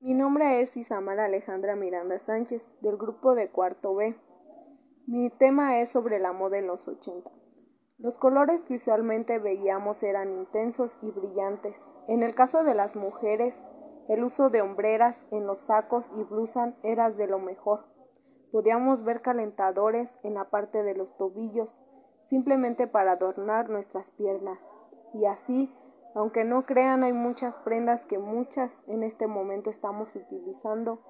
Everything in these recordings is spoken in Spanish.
Mi nombre es Isamara Alejandra Miranda Sánchez, del grupo de cuarto B. Mi tema es sobre la moda en los 80. Los colores que usualmente veíamos eran intensos y brillantes. En el caso de las mujeres, el uso de hombreras en los sacos y blusas era de lo mejor. Podíamos ver calentadores en la parte de los tobillos, simplemente para adornar nuestras piernas. Y así aunque no crean, hay muchas prendas que muchas en este momento estamos utilizando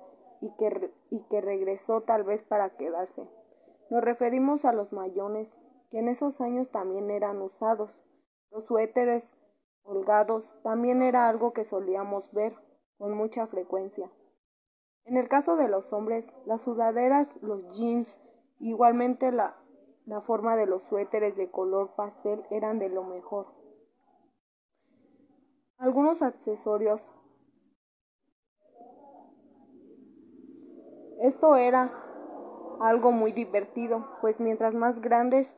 y que, y que regresó tal vez para quedarse. Nos referimos a los mayones, que en esos años también eran usados. Los suéteres holgados también era algo que solíamos ver con mucha frecuencia. En el caso de los hombres, las sudaderas, los jeans, igualmente la, la forma de los suéteres de color pastel eran de lo mejor. Algunos accesorios. Esto era algo muy divertido, pues mientras más grandes,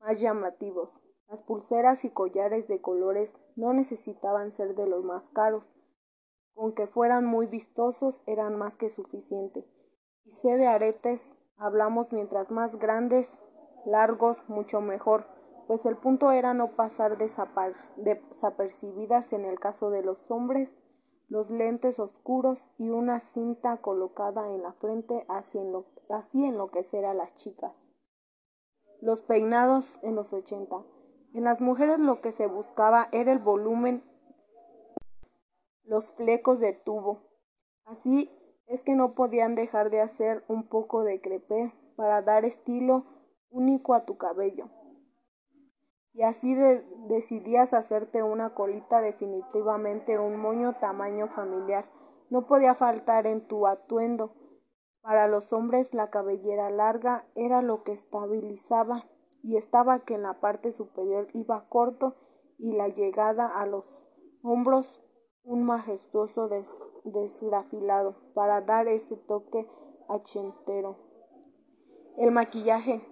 más llamativos. Las pulseras y collares de colores no necesitaban ser de los más caros, con que fueran muy vistosos eran más que suficiente. Y sé de aretes, hablamos mientras más grandes, largos, mucho mejor pues el punto era no pasar desapercibidas en el caso de los hombres, los lentes oscuros y una cinta colocada en la frente así, enloquecer a las chicas. Los peinados en los 80. En las mujeres lo que se buscaba era el volumen, los flecos de tubo. Así es que no podían dejar de hacer un poco de crepé para dar estilo único a tu cabello y así decidías hacerte una colita definitivamente un moño tamaño familiar. No podía faltar en tu atuendo. Para los hombres la cabellera larga era lo que estabilizaba y estaba que en la parte superior iba corto y la llegada a los hombros un majestuoso desgrafilado para dar ese toque achentero. El maquillaje.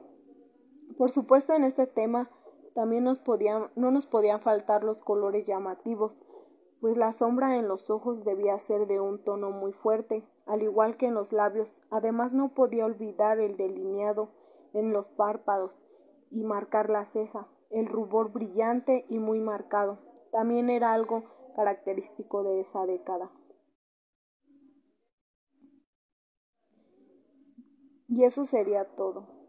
Por supuesto en este tema también nos podían, no nos podían faltar los colores llamativos, pues la sombra en los ojos debía ser de un tono muy fuerte, al igual que en los labios. Además no podía olvidar el delineado en los párpados y marcar la ceja, el rubor brillante y muy marcado. También era algo característico de esa década. Y eso sería todo.